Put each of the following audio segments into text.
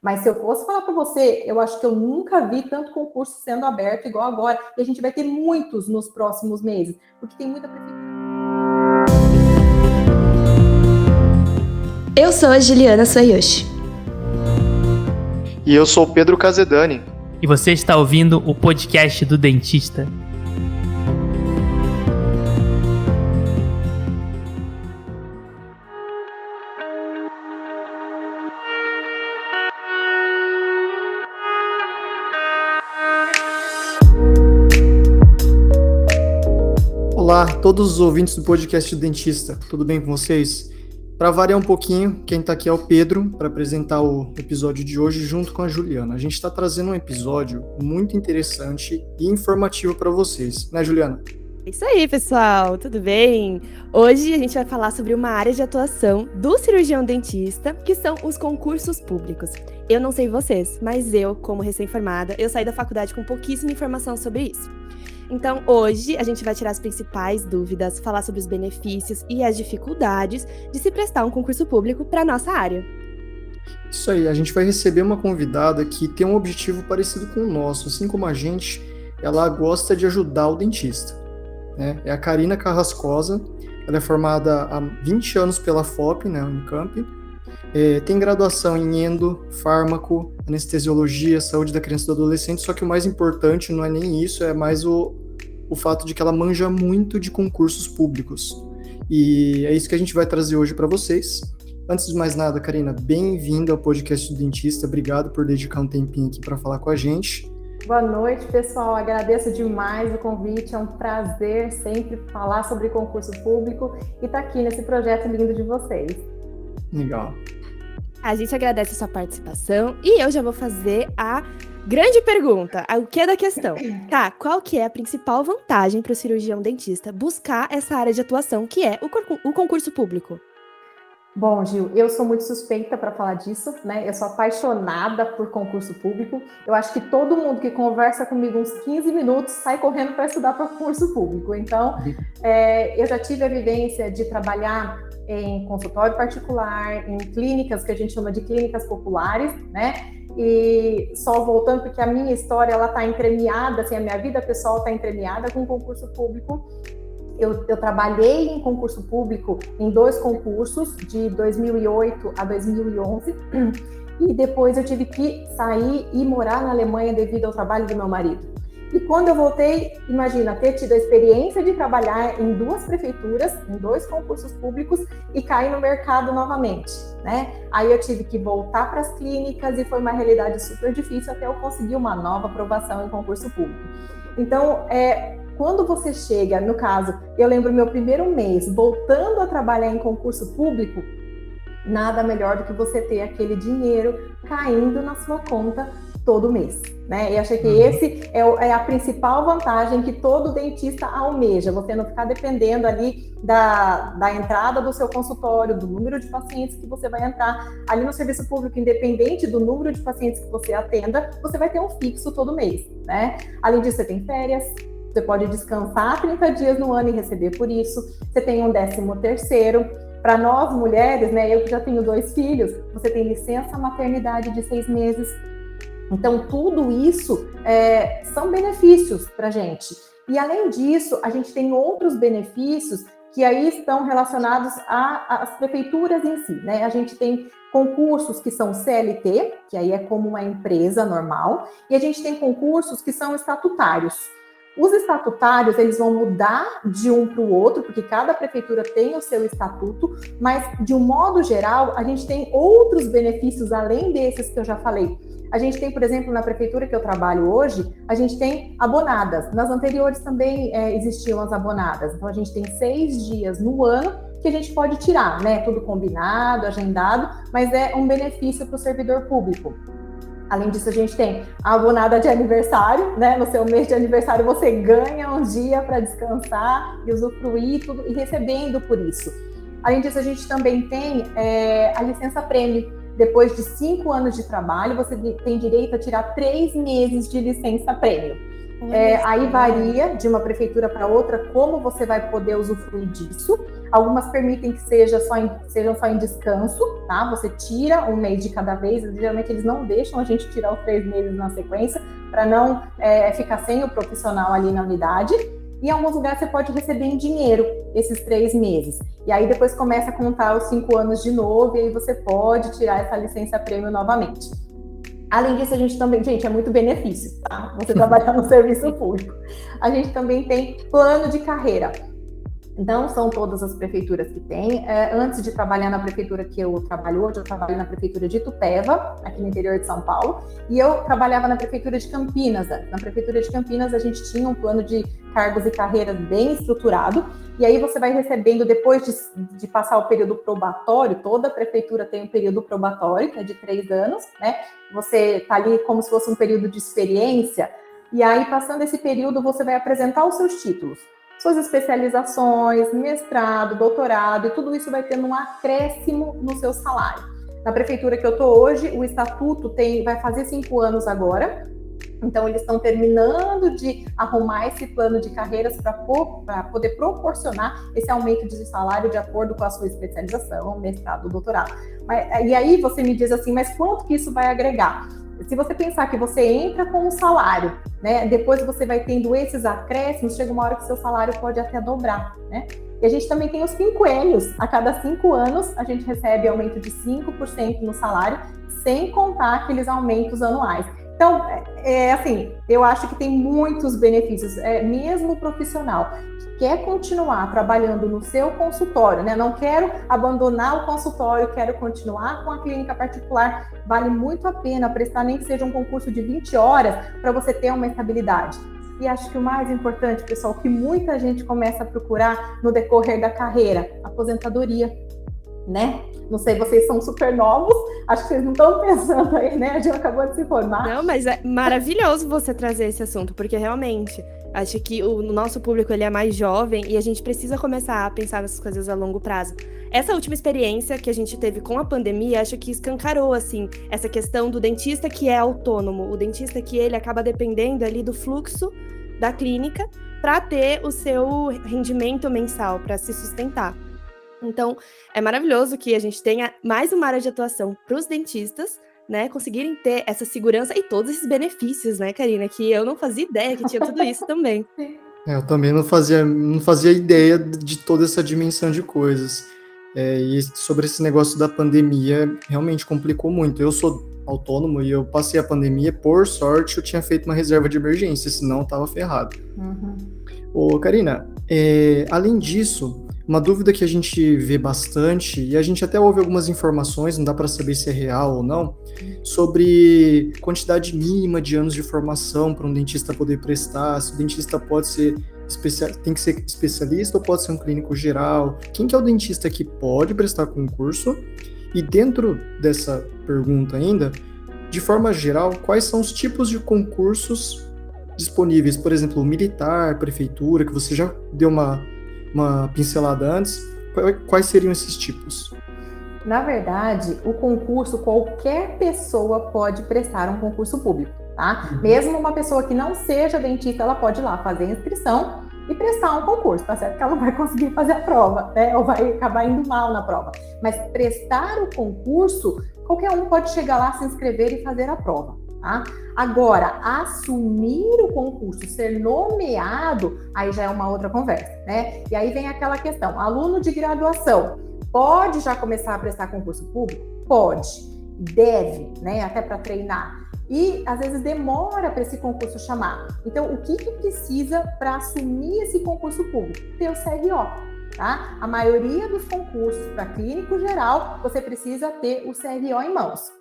Mas se eu fosse falar para você, eu acho que eu nunca vi tanto concurso sendo aberto igual agora. E a gente vai ter muitos nos próximos meses, porque tem muita prefeitura. Eu sou a Juliana Soyushi. E eu sou o Pedro Casedani. E você está ouvindo o podcast do dentista. Todos os ouvintes do podcast Dentista, tudo bem com vocês? Para variar um pouquinho, quem está aqui é o Pedro para apresentar o episódio de hoje junto com a Juliana. A gente está trazendo um episódio muito interessante e informativo para vocês, né, Juliana? Isso aí, pessoal, tudo bem? Hoje a gente vai falar sobre uma área de atuação do cirurgião dentista, que são os concursos públicos. Eu não sei vocês, mas eu, como recém-formada, eu saí da faculdade com pouquíssima informação sobre isso. Então, hoje a gente vai tirar as principais dúvidas, falar sobre os benefícios e as dificuldades de se prestar um concurso público para nossa área. Isso aí, a gente vai receber uma convidada que tem um objetivo parecido com o nosso, assim como a gente, ela gosta de ajudar o dentista. Né? É a Karina Carrascosa, ela é formada há 20 anos pela FOP, né, Unicamp, é, tem graduação em endo, fármaco, anestesiologia, saúde da criança e do adolescente, só que o mais importante não é nem isso, é mais o, o fato de que ela manja muito de concursos públicos. E é isso que a gente vai trazer hoje para vocês. Antes de mais nada, Karina, bem-vinda ao podcast do Dentista. Obrigado por dedicar um tempinho aqui para falar com a gente. Boa noite, pessoal. Agradeço demais o convite. É um prazer sempre falar sobre concurso público e estar tá aqui nesse projeto lindo de vocês. Legal. A gente agradece a sua participação e eu já vou fazer a grande pergunta, o que é da questão? Tá, qual que é a principal vantagem para o cirurgião dentista buscar essa área de atuação que é o, o concurso público? Bom, Gil, eu sou muito suspeita para falar disso, né? Eu sou apaixonada por concurso público. Eu acho que todo mundo que conversa comigo uns 15 minutos sai correndo para estudar para concurso público. Então, é, eu já tive a vivência de trabalhar em consultório particular, em clínicas que a gente chama de clínicas populares, né? E só voltando, porque a minha história ela está entremeada, assim, a minha vida pessoal está entremeada com concurso público. Eu, eu, trabalhei em concurso público em dois concursos, de 2008 a 2011, e depois eu tive que sair e morar na Alemanha devido ao trabalho do meu marido. E quando eu voltei, imagina, ter tido a experiência de trabalhar em duas prefeituras, em dois concursos públicos e cair no mercado novamente, né? Aí eu tive que voltar para as clínicas e foi uma realidade super difícil até eu conseguir uma nova aprovação em concurso público. Então, é, quando você chega, no caso, eu lembro meu primeiro mês voltando a trabalhar em concurso público, nada melhor do que você ter aquele dinheiro caindo na sua conta todo mês. Né? E achei que uhum. esse é, é, a principal vantagem que todo dentista almeja, você não ficar dependendo ali da, da entrada do seu consultório, do número de pacientes que você vai entrar. Ali no serviço público, independente do número de pacientes que você atenda, você vai ter um fixo todo mês. Né? Além disso, você tem férias, você pode descansar 30 dias no ano e receber por isso, você tem um décimo terceiro. Para nós mulheres, né, eu que já tenho dois filhos, você tem licença maternidade de seis meses, então, tudo isso é, são benefícios para a gente. E, além disso, a gente tem outros benefícios que aí estão relacionados às prefeituras em si. Né? A gente tem concursos que são CLT, que aí é como uma empresa normal, e a gente tem concursos que são estatutários. Os estatutários, eles vão mudar de um para o outro, porque cada prefeitura tem o seu estatuto, mas de um modo geral, a gente tem outros benefícios além desses que eu já falei. A gente tem, por exemplo, na prefeitura que eu trabalho hoje, a gente tem abonadas. Nas anteriores também é, existiam as abonadas. Então, a gente tem seis dias no ano que a gente pode tirar, né? Tudo combinado, agendado, mas é um benefício para o servidor público. Além disso, a gente tem a abonada de aniversário, né? No seu mês de aniversário, você ganha um dia para descansar e usufruir tudo e recebendo por isso. Além disso, a gente também tem é, a licença prêmio. Depois de cinco anos de trabalho, você tem direito a tirar três meses de licença prêmio. É, aí varia de uma prefeitura para outra como você vai poder usufruir disso. Algumas permitem que seja só em, sejam só em descanso, tá? Você tira um mês de cada vez. Geralmente eles não deixam a gente tirar os três meses na sequência para não é, ficar sem o profissional ali na unidade. Em alguns lugares você pode receber em dinheiro esses três meses. E aí depois começa a contar os cinco anos de novo e aí você pode tirar essa licença prêmio novamente. Além disso, a gente também, gente, é muito benefício, tá? Você trabalhar no serviço público. A gente também tem plano de carreira. Não são todas as prefeituras que têm. É, antes de trabalhar na prefeitura que eu trabalho hoje, eu trabalho na prefeitura de Itupeva, aqui no interior de São Paulo, e eu trabalhava na prefeitura de Campinas. Na prefeitura de Campinas, a gente tinha um plano de cargos e carreiras bem estruturado, e aí você vai recebendo, depois de, de passar o período probatório, toda prefeitura tem um período probatório, que é de três anos, né? Você está ali como se fosse um período de experiência, e aí, passando esse período, você vai apresentar os seus títulos suas especializações, mestrado, doutorado, e tudo isso vai tendo um acréscimo no seu salário. Na prefeitura que eu estou hoje, o estatuto tem, vai fazer cinco anos agora, então, eles estão terminando de arrumar esse plano de carreiras para poder proporcionar esse aumento de salário de acordo com a sua especialização, mestrado, doutorado. Mas, e aí você me diz assim, mas quanto que isso vai agregar? Se você pensar que você entra com um salário, né? Depois você vai tendo esses acréscimos, chega uma hora que seu salário pode até dobrar, né? E a gente também tem os quinquênios. A cada cinco anos, a gente recebe aumento de 5% no salário, sem contar aqueles aumentos anuais. Então, é, é, assim, eu acho que tem muitos benefícios, é, mesmo profissional quer continuar trabalhando no seu consultório, né? Não quero abandonar o consultório, quero continuar com a clínica particular. Vale muito a pena prestar nem que seja um concurso de 20 horas para você ter uma estabilidade. E acho que o mais importante, pessoal, que muita gente começa a procurar no decorrer da carreira, aposentadoria né? Não sei, vocês são super novos, acho que vocês não estão pensando aí, né? A gente acabou de se formar. Não, mas é maravilhoso você trazer esse assunto, porque realmente acho que o nosso público ele é mais jovem e a gente precisa começar a pensar nessas coisas a longo prazo. Essa última experiência que a gente teve com a pandemia, acho que escancarou assim essa questão do dentista que é autônomo, o dentista que ele acaba dependendo ali do fluxo da clínica para ter o seu rendimento mensal, para se sustentar. Então, é maravilhoso que a gente tenha mais uma área de atuação para os dentistas, né, conseguirem ter essa segurança e todos esses benefícios, né, Karina, que eu não fazia ideia que tinha tudo isso também. É, eu também não fazia, não fazia ideia de toda essa dimensão de coisas. É, e sobre esse negócio da pandemia, realmente complicou muito. Eu sou autônomo e eu passei a pandemia, por sorte, eu tinha feito uma reserva de emergência, senão eu tava ferrado. Uhum. Ô, Karina, é, além disso, uma dúvida que a gente vê bastante, e a gente até ouve algumas informações, não dá para saber se é real ou não, sobre quantidade mínima de anos de formação para um dentista poder prestar, se o dentista pode ser especial, tem que ser especialista ou pode ser um clínico geral? Quem que é o dentista que pode prestar concurso? E dentro dessa pergunta ainda, de forma geral, quais são os tipos de concursos disponíveis? Por exemplo, militar, prefeitura, que você já deu uma uma pincelada antes, quais seriam esses tipos? Na verdade, o concurso, qualquer pessoa pode prestar um concurso público, tá? Uhum. Mesmo uma pessoa que não seja dentista, ela pode ir lá fazer a inscrição e prestar um concurso, tá certo? Que ela não vai conseguir fazer a prova, né? Ou vai acabar indo mal na prova. Mas prestar o concurso, qualquer um pode chegar lá, se inscrever e fazer a prova. Tá? Agora, assumir o concurso, ser nomeado, aí já é uma outra conversa, né? E aí vem aquela questão: aluno de graduação pode já começar a prestar concurso público? Pode, deve, né? Até para treinar. E às vezes demora para esse concurso chamar. Então, o que, que precisa para assumir esse concurso público? Ter o CRO. Tá? A maioria dos concursos para clínico geral, você precisa ter o CRO em mãos.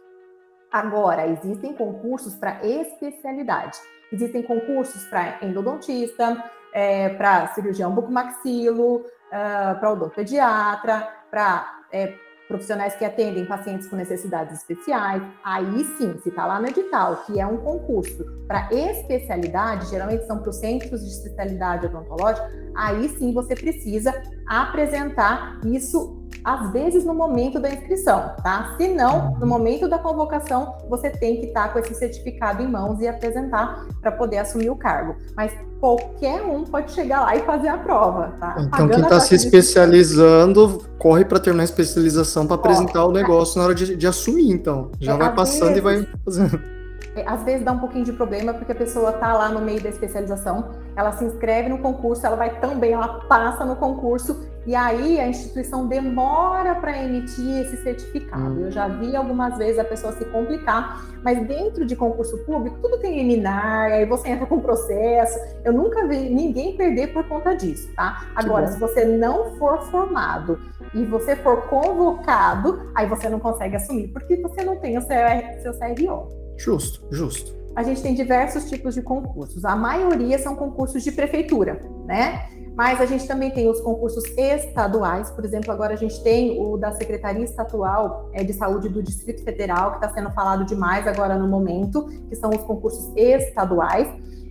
Agora, existem concursos para especialidade. Existem concursos para endodontista, é, para cirurgião bucomaxilo, uh, para odontopediatra, para é, profissionais que atendem pacientes com necessidades especiais. Aí sim, se está lá no edital, que é um concurso para especialidade, geralmente são para os centros de especialidade odontológica, aí sim você precisa apresentar isso às vezes no momento da inscrição, tá? Se não, no momento da convocação, você tem que estar com esse certificado em mãos e apresentar para poder assumir o cargo. Mas qualquer um pode chegar lá e fazer a prova, tá? Então, Pagando quem está se de- especializando, corre para terminar a especialização para apresentar o Corre. negócio na hora de, de assumir, então. Já É, vai passando e vai vezes- fazendo. É, Às vezes dá um pouquinho de problema porque a pessoa tá lá no meio da especialização, ela se inscreve no concurso, ela vai tão bem, ela passa no concurso e aí a instituição demora para emitir esse certificado. Eu já vi algumas vezes a pessoa se complicar, mas dentro de concurso público tudo tem liminar, aí você entra com processo. Eu nunca vi ninguém perder por conta disso, tá? Agora, se você não for formado e você for convocado, aí você não consegue assumir porque você não tem o seu, seu CRO. Justo, justo. A gente tem diversos tipos de concursos. A maioria são concursos de prefeitura, né? Mas a gente também tem os concursos estaduais. Por exemplo, agora a gente tem o da Secretaria Estadual eh, de Saúde do Distrito Federal, que está sendo falado demais agora no momento, que são os concursos estaduais.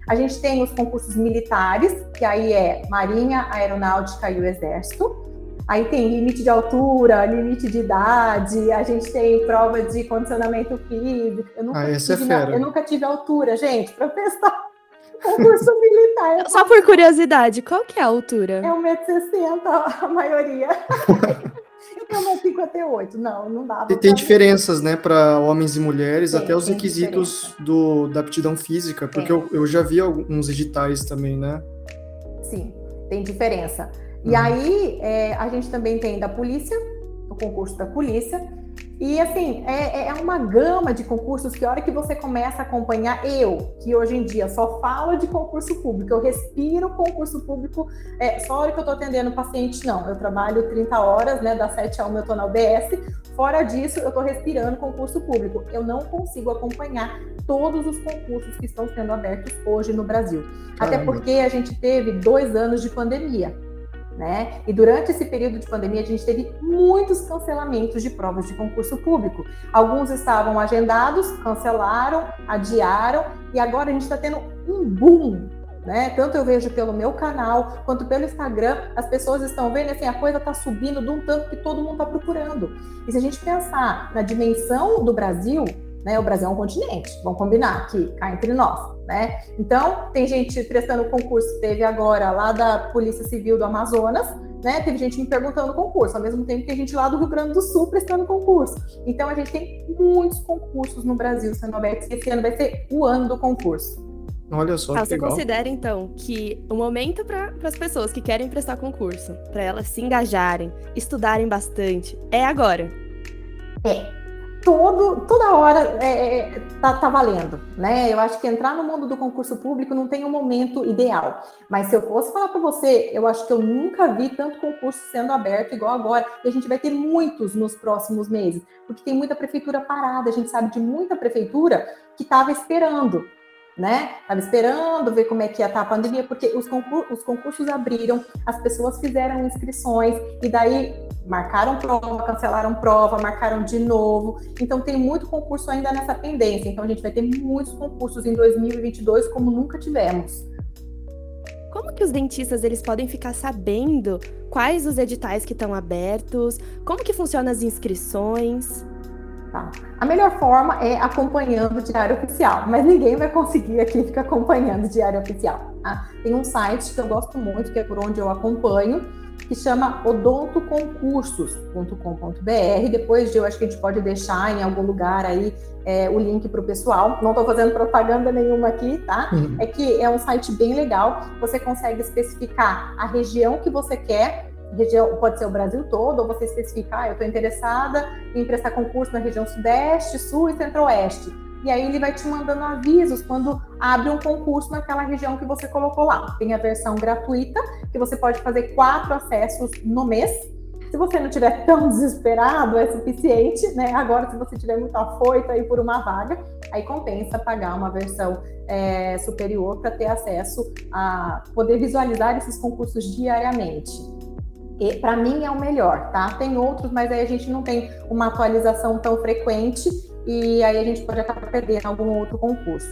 A gente tem os concursos militares, que aí é Marinha, Aeronáutica e o Exército. Aí tem limite de altura, limite de idade, a gente tem prova de condicionamento físico. Eu nunca, Ah, esse é tive, na- fera. eu nunca tive altura, gente, para prestar concurso militar. Eu Só por curiosidade, qual que é a altura? é 1,60m a maioria. eu tenho 1,58m. Não, não dá. E tem diferenças, né, para homens e mulheres, Tem, até os requisitos do, da aptidão física, porque eu, eu já vi alguns editais também, né? Sim, tem diferença. E Uhum. aí, é, a gente também tem da polícia, o concurso da polícia. E assim, é, é uma gama de concursos que a hora que você começa a acompanhar, eu, que hoje em dia só falo de concurso público, eu respiro concurso público, é, só a hora que eu estou atendendo paciente, não. Eu trabalho 30 horas, né? Das 7 a 1 eu estou na UBS. Fora disso, eu estou respirando concurso público. Eu não consigo acompanhar todos os concursos que estão sendo abertos hoje no Brasil. Até Caramba. porque a gente teve dois anos de pandemia, né? E durante esse período de pandemia, a gente teve muitos cancelamentos de provas de concurso público. Alguns estavam agendados, cancelaram, adiaram, e agora a gente está tendo um boom. Né? Tanto eu vejo pelo meu canal quanto pelo Instagram, as pessoas estão vendo assim, a coisa está subindo de um tanto que todo mundo está procurando. E se a gente pensar na dimensão do Brasil, né? O Brasil é um continente, vamos combinar aqui, cá entre nós, né? Então, tem gente prestando concurso, teve agora lá da Polícia Civil do Amazonas, né? Teve gente me perguntando concurso, ao mesmo tempo que a gente lá do Rio Grande do Sul prestando concurso. Então, a gente tem muitos concursos no Brasil sendo abertos, esse ano vai ser o ano do concurso. Olha só Ah, que você legal. considera, então, que o momento para as pessoas que querem prestar concurso, para elas se engajarem, estudarem bastante, é agora? É. Todo, toda hora é, é, tá, tá valendo, né? Eu acho que entrar no mundo do concurso público não tem um momento ideal. Mas se eu fosse falar para você, eu acho que eu nunca vi tanto concurso sendo aberto igual agora. E a gente vai ter muitos nos próximos meses, porque tem muita prefeitura parada. A gente sabe de muita prefeitura que estava esperando, né? Estava esperando ver como é que ia estar a pandemia, porque os, concur os concursos abriram, as pessoas fizeram inscrições, e daí marcaram prova, cancelaram prova, marcaram de novo. Então tem muito concurso ainda nessa pendência. Então a gente vai ter muitos concursos em 2022 como nunca tivemos. Como que os dentistas eles podem ficar sabendo quais os editais que estão abertos? Como que funcionam as inscrições? Tá? A melhor forma é acompanhando o Diário Oficial, mas ninguém vai conseguir aqui ficar acompanhando o Diário Oficial. Tá? Tem um site que eu gosto muito, que é por onde eu acompanho, que chama odontoconcursos.com.br. Depois de eu acho que a gente pode deixar em algum lugar aí é, o link para o pessoal. Não estou fazendo propaganda nenhuma aqui, tá? Uhum. É que é um site bem legal. Você consegue especificar a região que você quer. Região, pode ser o Brasil todo, ou você especificar, ah, eu estou interessada em prestar concurso na região Sudeste, Sul e Centro-Oeste. E aí ele vai te mandando avisos quando abre um concurso naquela região que você colocou lá. Tem a versão gratuita, que você pode fazer quatro acessos no mês. Se você não tiver tão desesperado, é suficiente, né? Agora, se você tiver muito afoito aí por uma vaga, aí compensa pagar uma versão é, superior para ter acesso a poder visualizar esses concursos diariamente. Para mim é o melhor, tá? Tem outros, mas aí a gente não tem uma atualização tão frequente e aí a gente pode acabar perdendo algum outro concurso.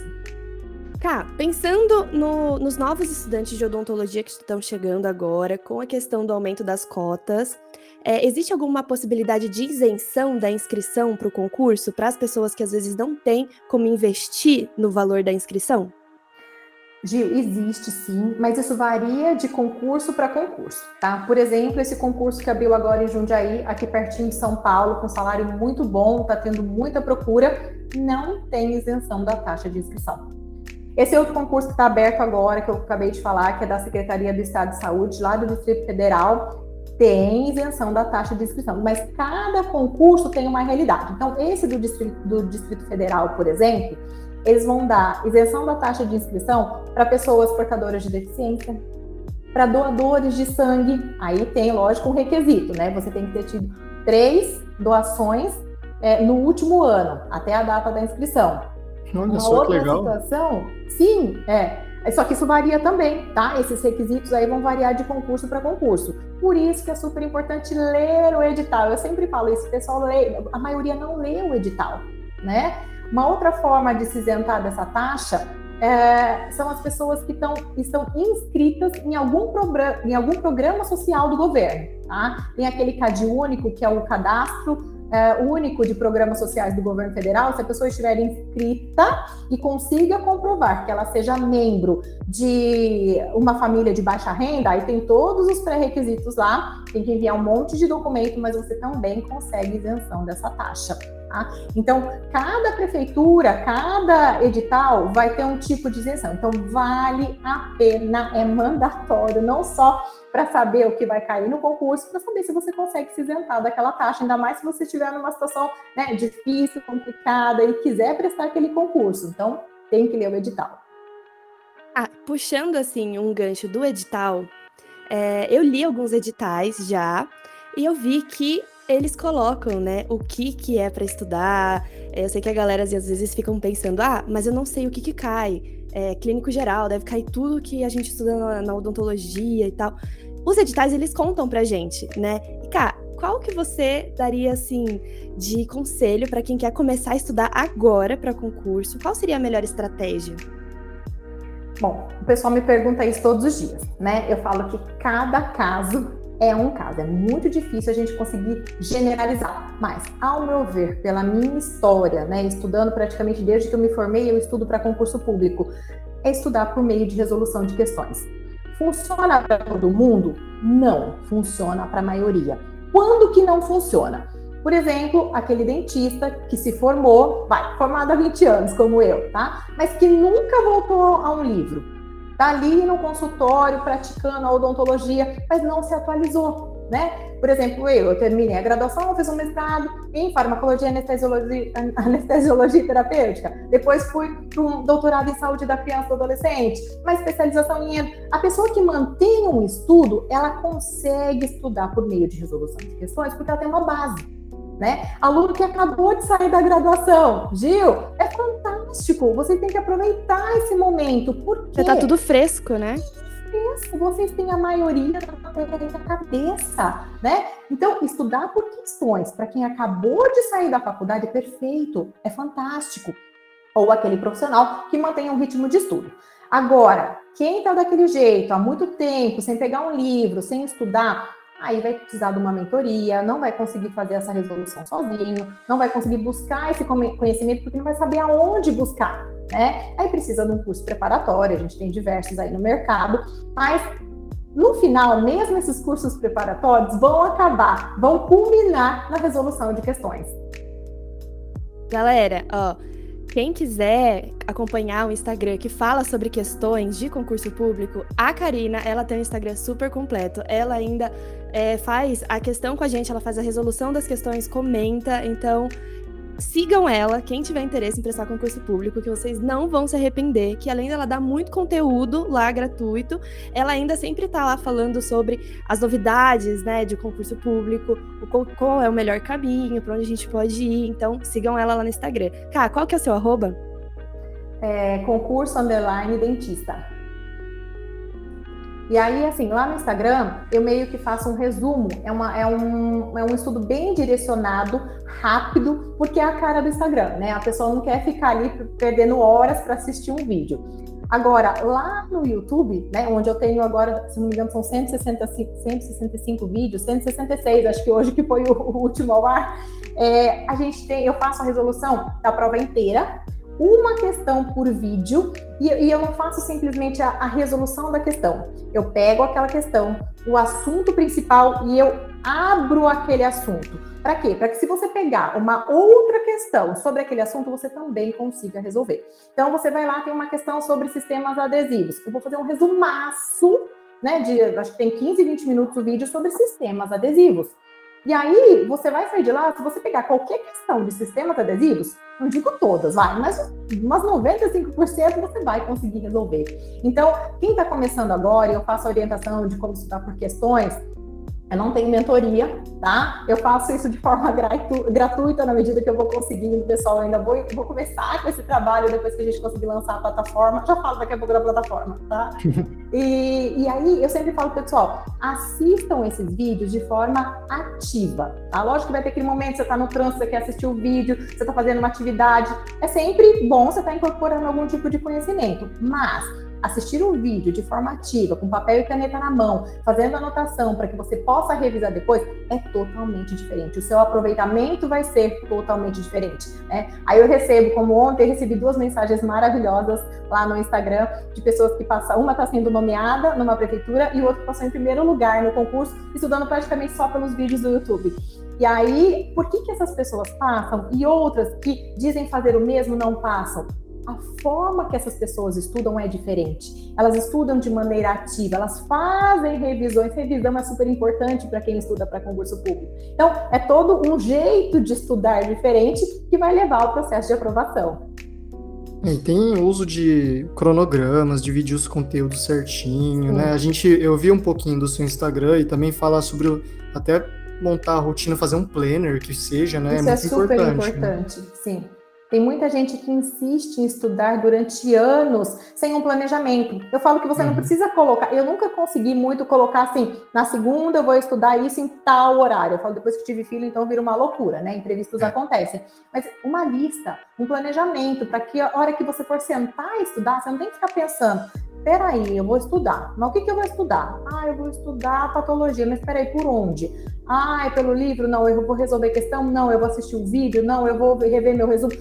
Cá, pensando no- nos novos estudantes de odontologia que estão chegando agora, com a questão do aumento das cotas, É, existe alguma possibilidade de isenção da inscrição para o concurso para as pessoas que às vezes não têm como investir no valor da inscrição? Gil, existe sim, mas isso varia de concurso para concurso, tá? Por exemplo, esse concurso que abriu agora em Jundiaí, aqui pertinho de São Paulo, com salário muito bom, está tendo muita procura, não tem isenção da taxa de inscrição. Esse outro concurso que está aberto agora, que eu acabei de falar, que é da Secretaria do Estado de Saúde, lá do Distrito Federal, tem isenção da taxa de inscrição, mas cada concurso tem uma realidade. Então, esse do Distrito, do Distrito Federal, por exemplo, eles vão dar isenção da taxa de inscrição para pessoas portadoras de deficiência, para doadores de sangue. Aí tem, lógico, um requisito, né? Você tem que ter tido três doações é, no último ano, até a data da inscrição. Olha Uma só que legal. situação, sim, é. Só que isso varia também, tá? Esses requisitos aí vão variar de concurso para concurso. Por isso que é super importante ler o edital. Eu sempre falo isso, o pessoal lê, a maioria não lê o edital, né? Uma outra forma de se isentar dessa taxa é, são as pessoas que tão, estão inscritas em algum, programa, em algum programa social do governo. Tá? Tem aquele CAD único, que é o cadastro é, único de programas sociais do governo federal, se a pessoa estiver inscrita e consiga comprovar que ela seja membro de uma família de baixa renda, aí tem todos os pré-requisitos lá, tem que enviar um monte de documento, mas você também consegue isenção dessa taxa. Tá? Então, cada prefeitura, cada edital vai ter um tipo de isenção. Então, vale a pena, é mandatório, não só para saber o que vai cair no concurso, para saber se você consegue se isentar daquela taxa, ainda mais se você estiver numa situação né, difícil, complicada e quiser prestar aquele concurso. Então, tem que ler o edital. Ah, puxando assim um gancho do edital, é, eu li alguns editais já e eu vi que eles colocam, né, o que que é para estudar. Eu sei que a galera às vezes ficam pensando, ah, mas eu não sei o que que cai. É, clínico geral, deve cair tudo que a gente estuda na, na odontologia e tal. Os editais, eles contam pra gente, né? E, cá, qual que você daria, assim, de conselho para quem quer começar a estudar agora para concurso? Qual seria a melhor estratégia? Bom, o pessoal me pergunta isso todos os dias, né? Eu falo que cada caso é um caso. É muito difícil a gente conseguir generalizar. Mas, ao meu ver, pela minha história, né, estudando praticamente desde que eu me formei, eu estudo para concurso público, é estudar por meio de resolução de questões. Funciona para todo mundo? Não, funciona para a maioria. Quando que não funciona? Por exemplo, aquele dentista que se formou, vai, formado há 20 anos, como eu, tá? Mas que nunca voltou a um livro Está ali no consultório praticando a odontologia, mas não se atualizou, né? Por exemplo, eu, eu terminei a graduação, fiz um mestrado em farmacologia e anestesiologia, anestesiologia terapêutica. Depois fui para um doutorado em saúde da criança e do adolescente, uma especialização em. A pessoa que mantém um estudo, ela consegue estudar por meio de resolução de questões, porque ela tem uma base né? Aluno que acabou de sair da graduação. Gil, é fantástico. Você tem que aproveitar esse momento. Porque já tá tudo fresco, né? Fresco. Vocês têm a maioria da matéria na cabeça, né? Então, estudar por questões para quem acabou de sair da faculdade é perfeito, é fantástico. Ou aquele profissional que mantém um ritmo de estudo. Agora, quem está daquele jeito há muito tempo, sem pegar um livro, sem estudar, aí vai precisar de uma mentoria, não vai conseguir fazer essa resolução sozinho, não vai conseguir buscar esse conhecimento porque não vai saber aonde buscar, né? Aí precisa de um curso preparatório, a gente tem diversos aí no mercado, mas no final, mesmo esses cursos preparatórios vão acabar, vão culminar na resolução de questões. Galera, ó, quem quiser acompanhar o Instagram que fala sobre questões de concurso público, a Karina, ela tem um Instagram super completo. Ela ainda é, faz a questão com a gente, ela faz a resolução das questões, comenta. Então, sigam ela, quem tiver interesse em prestar concurso público, que vocês não vão se arrepender, que além dela dar muito conteúdo lá gratuito, ela ainda sempre tá lá falando sobre as novidades, né, de concurso público, o qual, é o melhor caminho, para onde a gente pode ir. Então, sigam ela lá no Instagram. Cá, qual que é o seu arroba? É, concurso underline dentista. E aí, assim, lá no Instagram, eu meio que faço um resumo, é, uma, é, um, é um estudo bem direcionado, rápido, porque é a cara do Instagram, né? A pessoa não quer ficar ali perdendo horas para assistir um vídeo. Agora, lá no YouTube, né, onde eu tenho agora, se não me engano, são 165, 165 vídeos, 166, acho que hoje que foi o, o último ao ar, é, a gente tem, eu faço a resolução da prova inteira, uma questão por vídeo e, e eu não faço simplesmente a, a, resolução da questão. Eu pego aquela questão, o assunto principal e eu abro aquele assunto. Para quê? Para que se você pegar uma outra questão sobre aquele assunto, você também consiga resolver. Então você vai lá, tem uma questão sobre sistemas adesivos. Eu vou fazer um resumaço, né? De acho que tem 15, 20 minutos o vídeo sobre sistemas adesivos. E aí, você vai sair de lá, se você pegar qualquer questão de sistemas adesivos, não digo todas, vai, mas umas 95% você vai conseguir resolver. Então, quem está começando agora, eu faço orientação de como estudar por questões, eu não tenho mentoria, tá? Eu faço isso de forma gratu gratuita na medida que eu vou conseguindo, pessoal. Ainda vou, vou começar com esse trabalho depois que a gente conseguir lançar a plataforma. Já falo daqui a pouco da plataforma, tá? e, e aí eu sempre falo, pessoal, assistam esses vídeos de forma ativa, tá? Lógico que vai ter aquele momento que você está no trânsito, você quer assistir o vídeo, você está fazendo uma atividade. É sempre bom você estar tá incorporando algum tipo de conhecimento, mas assistir um vídeo de forma ativa, com papel e caneta na mão, fazendo anotação para que você possa revisar depois, é totalmente diferente. O seu aproveitamento vai ser totalmente diferente. Né? Aí eu recebo, como ontem, recebi duas mensagens maravilhosas lá no Instagram de pessoas que passam. Uma está sendo nomeada numa prefeitura e o outro passou em primeiro lugar no concurso, estudando praticamente só pelos vídeos do YouTube. E aí, por que, que essas pessoas passam e outras que dizem fazer o mesmo não passam? A forma que essas pessoas estudam é diferente. Elas estudam de maneira ativa, elas fazem revisões. Revisão é super importante para quem estuda para concurso público. Então, é todo um jeito de estudar diferente que vai levar ao processo de aprovação. E tem uso de cronogramas, de vídeos conteúdo certinho, Sim. né? A gente, eu vi um pouquinho do seu Instagram e também fala sobre o, até montar a rotina, fazer um planner que seja, né? Isso é, é super importante. importante. Né? Sim. Tem muita gente que insiste em estudar durante anos sem um planejamento. Eu falo que você uhum. não precisa colocar. Eu nunca consegui muito colocar assim, na segunda eu vou estudar isso em tal horário. Eu falo depois que tive filho, então vira uma loucura, né? Imprevistos é. acontecem. Mas uma lista, um planejamento, para que a hora que você for sentar e estudar, você não tem que ficar pensando, peraí, eu vou estudar. Mas o que, que eu vou estudar? Ah, eu vou estudar patologia, mas peraí, por onde? Ah, é pelo livro? Não, eu vou resolver questão? Não, eu vou assistir um vídeo? Não, eu vou rever meu resumo.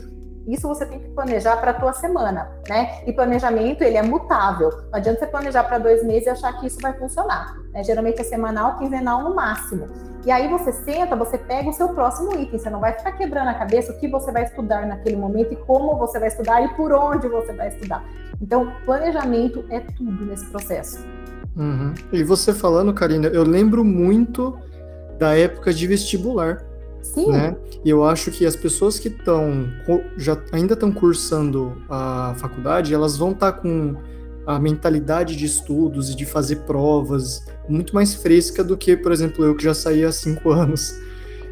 Isso você tem que planejar para a tua semana, né? E planejamento, ele é mutável. Não adianta você planejar para dois meses e achar que isso vai funcionar. Né? Geralmente é semanal, quinzenal no máximo. E aí você senta, você pega o seu próximo item. Você não vai ficar quebrando a cabeça o que você vai estudar naquele momento e como você vai estudar e por onde você vai estudar. Então, planejamento é tudo nesse processo. Uhum. E você falando, Karina, eu lembro muito da época de vestibular Sim. Né? E eu acho que as pessoas que estão já ainda estão cursando a faculdade, elas vão estar tá com a mentalidade de estudos e de fazer provas muito mais fresca do que, por exemplo, eu que já saí há cinco anos.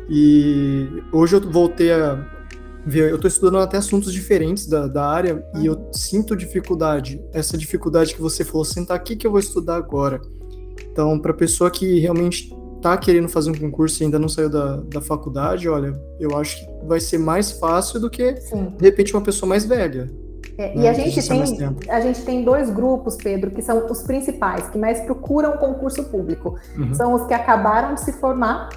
E hoje eu voltei a ver, eu estou estudando até assuntos diferentes da, da área e eu sinto dificuldade, essa dificuldade que você falou, sentar aqui que eu vou estudar agora. Então, para pessoa que realmente tá querendo fazer um concurso e ainda não saiu da, da faculdade, olha, eu acho que vai ser mais fácil do que, Sim. de repente, uma pessoa mais velha. É, né, e a gente, tem, a gente tem dois grupos, Pedro, que são os principais, que mais procuram concurso público. Uhum. São os que acabaram de se formar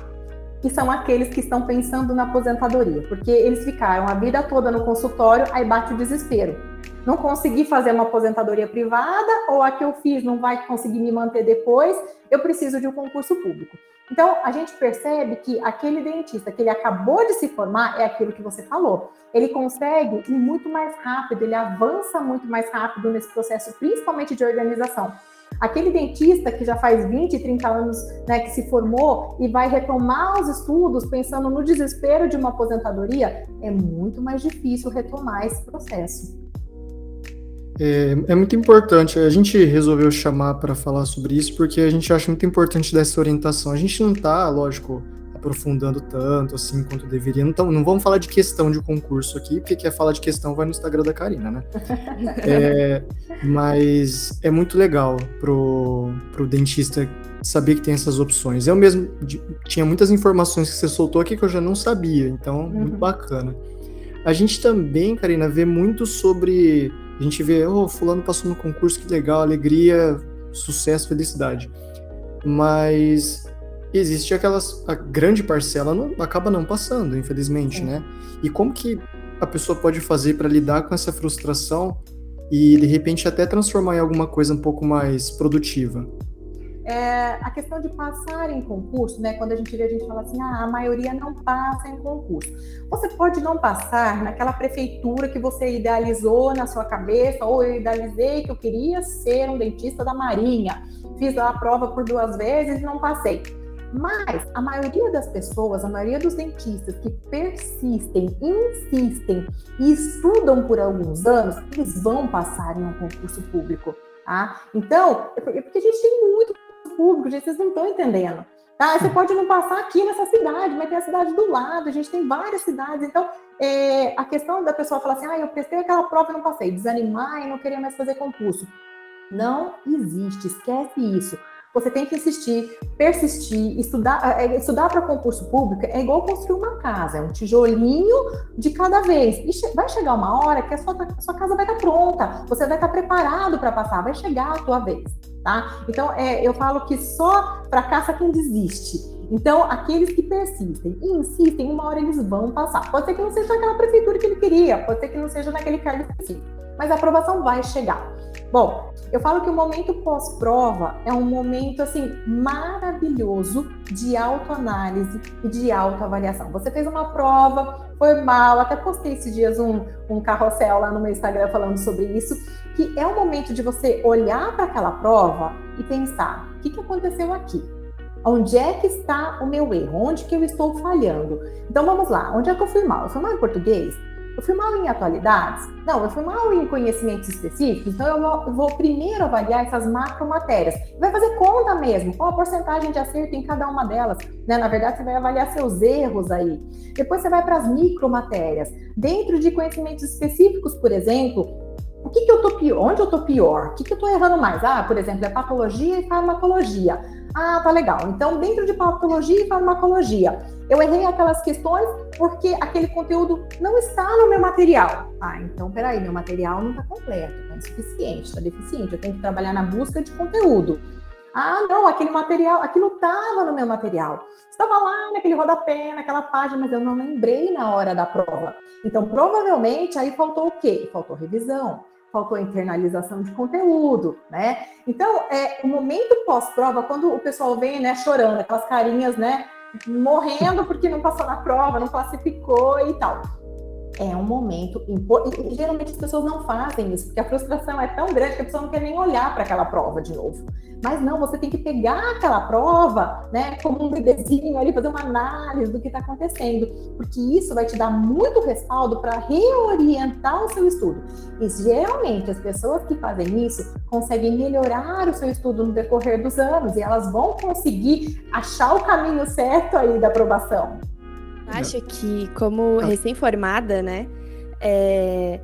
e são aqueles que estão pensando na aposentadoria, porque eles ficaram a vida toda no consultório, aí bate o desespero. Não consegui fazer uma aposentadoria privada, ou a que eu fiz não vai conseguir me manter depois, eu preciso de um concurso público. Então, a gente percebe que aquele dentista que ele acabou de se formar é aquilo que você falou. Ele consegue ir muito mais rápido, ele avança muito mais rápido nesse processo, principalmente de organização. Aquele dentista que já faz 20, 30 anos né, que se formou e vai retomar os estudos pensando no desespero de uma aposentadoria, é muito mais difícil retomar esse processo. É, é, muito importante. A gente resolveu chamar para falar sobre isso porque a gente acha muito importante dessa orientação. A gente não está, lógico, aprofundando tanto assim quanto deveria. Então, não vamos falar de questão de concurso aqui, porque quer falar de questão vai no Instagram da Karina, né? é, mas é muito legal pro, pro dentista saber que tem essas opções. Eu mesmo tinha muitas informações que você soltou aqui que eu já não sabia, então, uhum. muito bacana. A gente também, Karina, vê muito sobre A gente vê, oh, fulano passou no concurso, que legal, alegria, sucesso, felicidade. Mas existe aquelas a grande parcela não, acaba não passando, infelizmente, né? E como que a pessoa pode fazer para lidar com essa frustração e de repente até transformar em alguma coisa um pouco mais produtiva? É, a questão de passar em concurso, né? Quando a gente vê, a gente fala assim, ah, a maioria não passa em concurso. Você pode não passar naquela prefeitura que você idealizou na sua cabeça, ou eu idealizei que eu queria ser um dentista da Marinha. Fiz a prova por duas vezes e não passei. Mas a maioria das pessoas, a maioria dos dentistas que persistem, insistem e estudam por alguns anos, eles vão passar em um concurso público. Tá? Então, é porque a gente tem muito público, gente, vocês não estão entendendo. Tá? Você pode não passar aqui nessa cidade, mas tem a cidade do lado, a gente tem várias cidades. Então, é, a questão da pessoa falar assim, ah, eu prestei aquela prova e não passei, desanimar e não queria mais fazer concurso. Não existe, esquece isso. Você tem que insistir, persistir, estudar. É, estudar para concurso público é igual construir uma casa, é um tijolinho de cada vez. E vai chegar uma hora que a sua, a sua casa vai estar pronta, você vai estar preparado para passar, vai chegar a tua vez. Tá? Então, é, eu falo que só fracassa quem desiste. Então, aqueles que persistem e insistem, uma hora eles vão passar. Pode ser que não seja aquela prefeitura que ele queria, pode ser que não seja naquele cargo específico, mas a aprovação vai chegar. Bom, eu falo que o momento pós-prova é um momento assim maravilhoso de autoanálise e de autoavaliação. Você fez uma prova, foi mal, até postei esses dias um, um carrossel lá no meu Instagram falando sobre isso, que é o momento de você olhar para aquela prova e pensar: o que, que aconteceu aqui? Onde é que está o meu erro? Onde que eu estou falhando? Então vamos lá, onde é que eu fui mal? Eu fui mal em português? Eu fui mal em atualidades? Não, eu fui mal em conhecimentos específicos, então eu vou, primeiro avaliar essas macromatérias. Vai fazer conta mesmo, qual a porcentagem de acerto em cada uma delas. Né? Na verdade, você vai avaliar seus erros aí. Depois você vai para as micromatérias. Dentro de conhecimentos específicos, por exemplo, o que, que eu tô pior? Onde eu tô pior? O que, que eu tô errando mais? Ah, por exemplo, é patologia e farmacologia. Ah, tá legal. Então, dentro de patologia e farmacologia, eu errei aquelas questões porque aquele conteúdo não está no meu material. Ah, então peraí, meu material não está completo, está insuficiente, está deficiente, eu tenho que trabalhar na busca de conteúdo. Ah, não, aquele material, aquilo estava no meu material. Estava lá naquele rodapé, naquela página, mas eu não lembrei na hora da prova. Então, provavelmente, aí faltou o quê? Faltou revisão faltou internalização de conteúdo, né? Então, é o momento pós-prova, quando o pessoal vem, né, chorando, aquelas carinhas, né, morrendo porque não passou na prova, não classificou e tal é um momento importante. Geralmente as pessoas não fazem isso, porque a frustração é tão grande que a pessoa não quer nem olhar para aquela prova de novo. Mas não, você tem que pegar aquela prova, né, como um bebezinho ali, fazer uma análise do que está acontecendo, porque isso vai te dar muito respaldo para reorientar o seu estudo. E geralmente as pessoas que fazem isso conseguem melhorar o seu estudo no decorrer dos anos e elas vão conseguir achar o caminho certo aí da aprovação. Acho que, como recém-formada, né, é...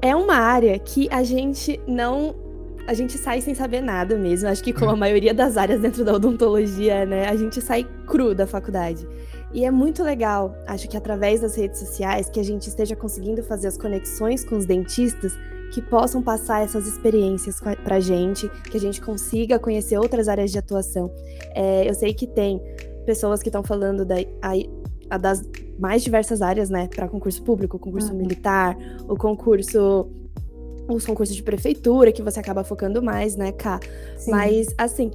é uma área que a gente não. A gente sai sem saber nada mesmo. Acho que, como a maioria das áreas dentro da odontologia, né, a gente sai cru da faculdade. E é muito legal, acho que através das redes sociais, que a gente esteja conseguindo fazer as conexões com os dentistas que possam passar essas experiências pra gente, que a gente consiga conhecer outras áreas de atuação. É, eu sei que tem pessoas que estão falando da, das mais diversas áreas, né, para concurso público, concurso uhum. militar, o concurso os concursos de prefeitura, que você acaba focando mais, né, Cá? Mas, assim,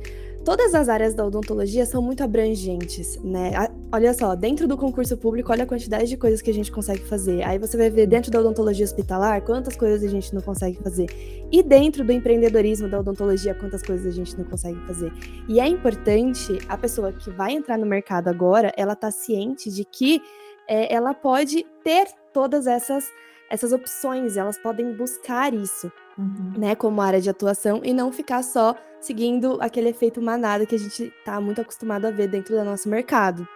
todas as áreas da odontologia são muito abrangentes, né? Olha só, dentro do concurso público, olha a quantidade de coisas que a gente consegue fazer. Aí você vai ver dentro da odontologia hospitalar quantas coisas a gente não consegue fazer. E dentro do empreendedorismo da odontologia, quantas coisas a gente não consegue fazer. E é importante a pessoa que vai entrar no mercado agora, ela tá ciente de que é, ela pode ter todas essas essas opções, elas podem buscar isso, uhum. né, como área de atuação e não ficar só seguindo aquele efeito manada que a gente está muito acostumado a ver dentro do nosso mercado.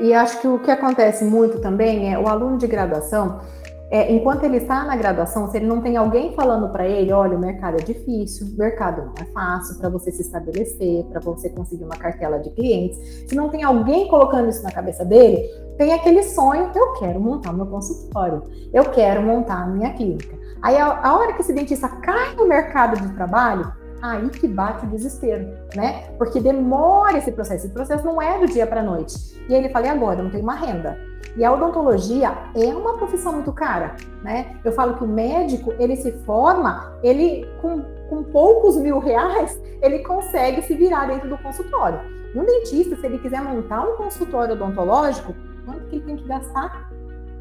E acho que o que acontece muito também é o aluno de graduação, é, enquanto ele está na graduação, se ele não tem alguém falando para ele, olha, o mercado é difícil, o mercado não é fácil para você se estabelecer, para você conseguir uma cartela de clientes, se não tem alguém colocando isso na cabeça dele, tem aquele sonho, eu quero montar meu consultório, eu quero montar a minha clínica. Aí a, a hora que esse dentista cai no mercado de trabalho, aí que bate o desespero, né? Porque demora esse processo. Esse processo não é do dia para noite. E aí ele fala: e agora? Eu não tenho uma renda. E a odontologia é uma profissão muito cara, né? Eu falo que o médico, ele se forma, ele com, com poucos mil reais, ele consegue se virar dentro do consultório. Um dentista, se ele quiser montar um consultório odontológico, quanto que ele tem que gastar?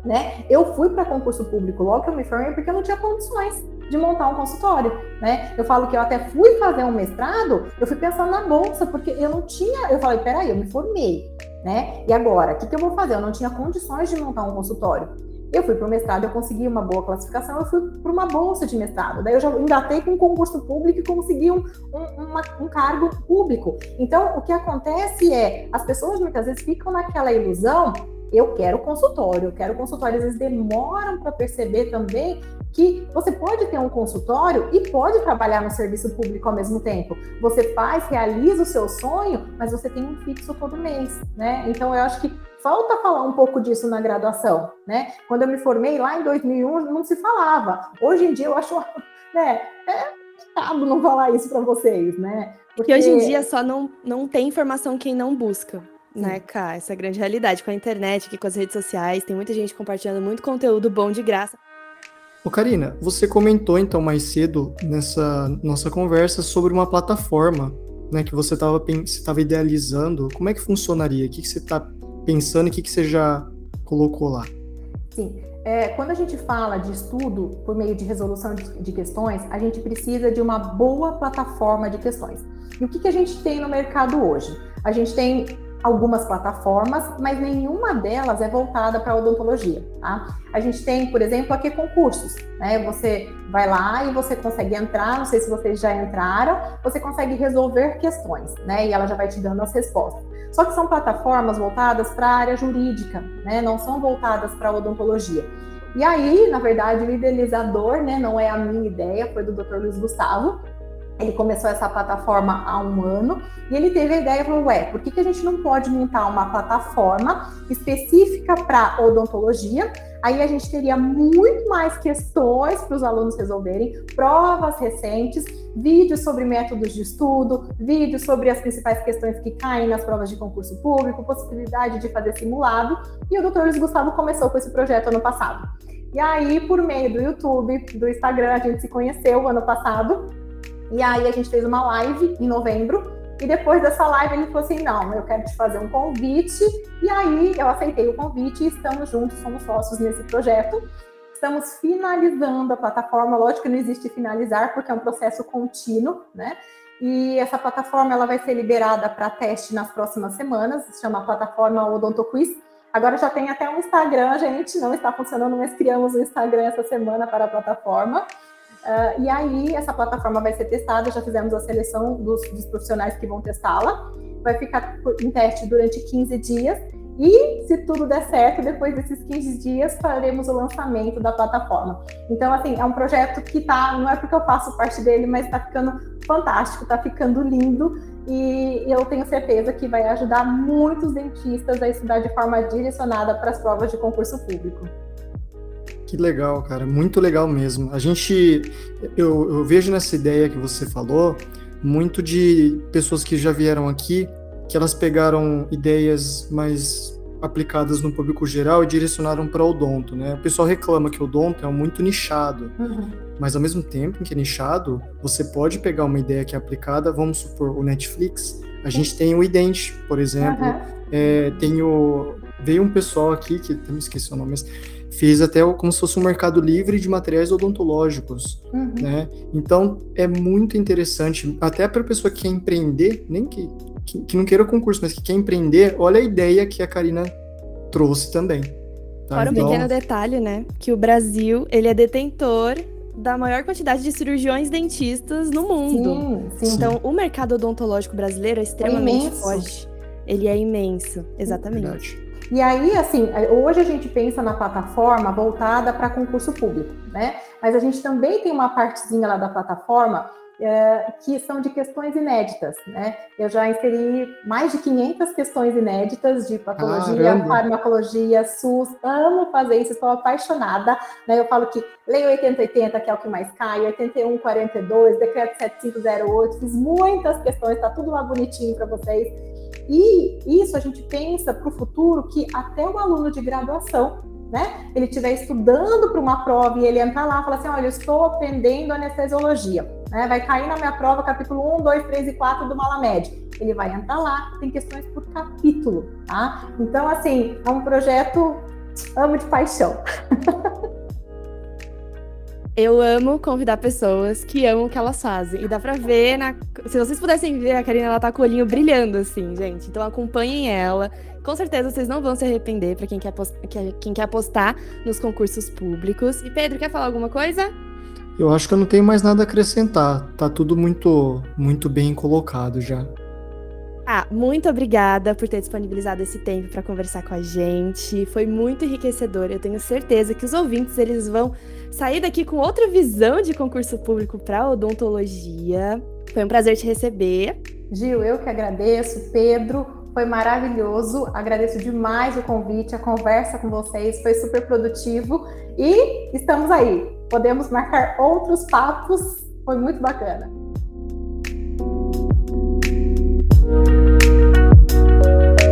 Né? Eu fui para concurso público logo que eu me formei porque eu não tinha condições de montar um consultório, né? Eu falo que eu até fui fazer um mestrado, eu fui pensando na bolsa, porque eu não tinha, eu falei, peraí, eu me formei, né? E agora, o que, que eu vou fazer? Eu não tinha condições de montar um consultório. Eu fui para o mestrado, eu consegui uma boa classificação, eu fui para uma bolsa de mestrado. Daí eu já engatei com um concurso público e consegui um, um, uma, um cargo público. Então, o que acontece é, as pessoas muitas vezes ficam naquela ilusão eu quero consultório, eu quero consultório. Às vezes demoram para perceber também que você pode ter um consultório e pode trabalhar no serviço público ao mesmo tempo. Você faz, realiza o seu sonho, mas você tem um fixo todo mês, né? Então eu acho que falta falar um pouco disso na graduação, né? Quando eu me formei lá em 2001 não se falava. Hoje em dia eu acho, né, é não falar isso para vocês, né? Porque hoje em dia só não, não tem informação quem não busca. Né, Cá? Essa é a grande realidade. Com a internet, aqui com as redes sociais, tem muita gente compartilhando muito conteúdo bom de graça. Ô, Karina, você comentou então mais cedo nessa nossa conversa sobre uma plataforma né, que você estava idealizando. Como é que funcionaria? O que, que você está pensando e o que, que você já colocou lá? Sim. É, quando a gente fala de estudo por meio de resolução de, de, questões, a gente precisa de uma boa plataforma de questões. E o que, que a gente tem no mercado hoje? A gente tem algumas plataformas, mas nenhuma delas é voltada para odontologia, tá? A gente tem, por exemplo, aqui concursos, né? Você vai lá e você consegue entrar, não sei se vocês já entraram, você consegue resolver questões, né? E ela já vai te dando as respostas. Só que são plataformas voltadas para a área jurídica, né? Não são voltadas para odontologia. E aí, na verdade, o idealizador, né, não é a minha ideia, foi do Dr. Luiz Gustavo, ele começou essa plataforma há um ano e ele teve a ideia e falou: Ué, por que, que a gente não pode montar uma plataforma específica para odontologia? Aí a gente teria muito mais questões para os alunos resolverem, provas recentes, vídeos sobre métodos de estudo, vídeos sobre as principais questões que caem nas provas de concurso público, possibilidade de fazer simulado. E o doutor Luiz Gustavo começou com esse projeto ano passado. E aí, por meio do YouTube, do Instagram, a gente se conheceu ano passado e aí a gente fez uma live em novembro. E depois dessa live ele falou assim: não, eu quero te fazer um convite. E aí eu aceitei o convite e estamos juntos, somos sócios nesse projeto. Estamos finalizando a plataforma. Lógico que não existe finalizar, porque é um processo contínuo, né? E essa plataforma ela vai ser liberada para teste nas próximas semanas. Se chama plataforma OdontoQuiz. Agora já tem até um Instagram, gente. Não está funcionando, mas criamos um Instagram essa semana para a plataforma. Uh, e aí, essa plataforma vai ser testada, já fizemos a seleção dos, dos profissionais que vão testá-la. Vai ficar em teste durante 15 dias. E, se tudo der certo, depois desses 15 dias, faremos o lançamento da plataforma. Então, assim, é um projeto que tá, não é porque eu faço parte dele, mas está ficando fantástico, está ficando lindo. E eu tenho certeza que vai ajudar muitos dentistas a estudar de forma direcionada para as provas de concurso público. Que legal, cara, muito legal mesmo. A gente, eu, eu vejo nessa ideia que você falou, muito de pessoas que já vieram aqui, que elas pegaram ideias mais aplicadas no público geral e direcionaram para o odonto, né? O pessoal reclama que o odonto é muito nichado, uhum. mas ao mesmo tempo que é nichado, você pode pegar uma ideia que é aplicada, vamos supor, o Netflix, a gente tem o idente, por exemplo, uhum. é, tem o... Veio um pessoal aqui, que eu me esqueci o nome, mas fez até como se fosse um mercado livre de materiais odontológicos, uhum. né? Então é muito interessante, até para a pessoa que quer empreender, nem que, que, que, não queira concurso, mas que quer empreender, olha a ideia que a Karina trouxe também. Tá? Fora então... um pequeno detalhe, né? Que o Brasil ele é detentor da maior quantidade de cirurgiões dentistas no mundo. Sim, sim. Então, o mercado odontológico brasileiro é extremamente é forte. Ele é imenso, exatamente. E aí, assim, hoje a gente pensa na plataforma voltada para concurso público, né? Mas a gente também tem uma partezinha lá da plataforma é, que são de questões inéditas, né? Eu já inseri mais de 500 questões inéditas de patologia, Caramba. farmacologia, SUS, amo fazer isso, estou apaixonada, né? Eu falo que Lei 8080, que é o que mais cai, 8142, Decreto 7508, fiz muitas questões, tá tudo lá bonitinho para vocês. E isso a gente pensa para o futuro que até o aluno de graduação né? Ele estiver estudando para uma prova e ele entrar lá e falar assim: olha, eu estou aprendendo anestesiologia, né? Vai cair na minha prova capítulo 1, 2, 3 e 4 do Malamed. Ele vai entrar lá, tem questões por capítulo, tá? Então, assim, é um projeto amo de paixão. Eu amo convidar pessoas que amam o que elas fazem. E dá pra ver na. Se vocês pudessem ver, a Karina ela tá com o olhinho brilhando, assim, gente. Então acompanhem ela. Com certeza vocês não vão se arrepender para quem, quer quem quer apostar nos concursos públicos. E Pedro, quer falar alguma coisa? Eu acho que eu não tenho mais nada a acrescentar. Tá tudo muito, muito bem colocado já. Ah, muito obrigada por ter disponibilizado esse tempo para conversar com a gente. Foi muito enriquecedor. Eu tenho certeza que os ouvintes eles vão sair daqui com outra visão de concurso público para odontologia. Foi um prazer te receber. Gil, eu que agradeço. Pedro, foi maravilhoso. Agradeço demais o convite, a conversa com vocês foi super produtivo e estamos aí. Podemos marcar outros papos. Foi muito bacana. Thank you.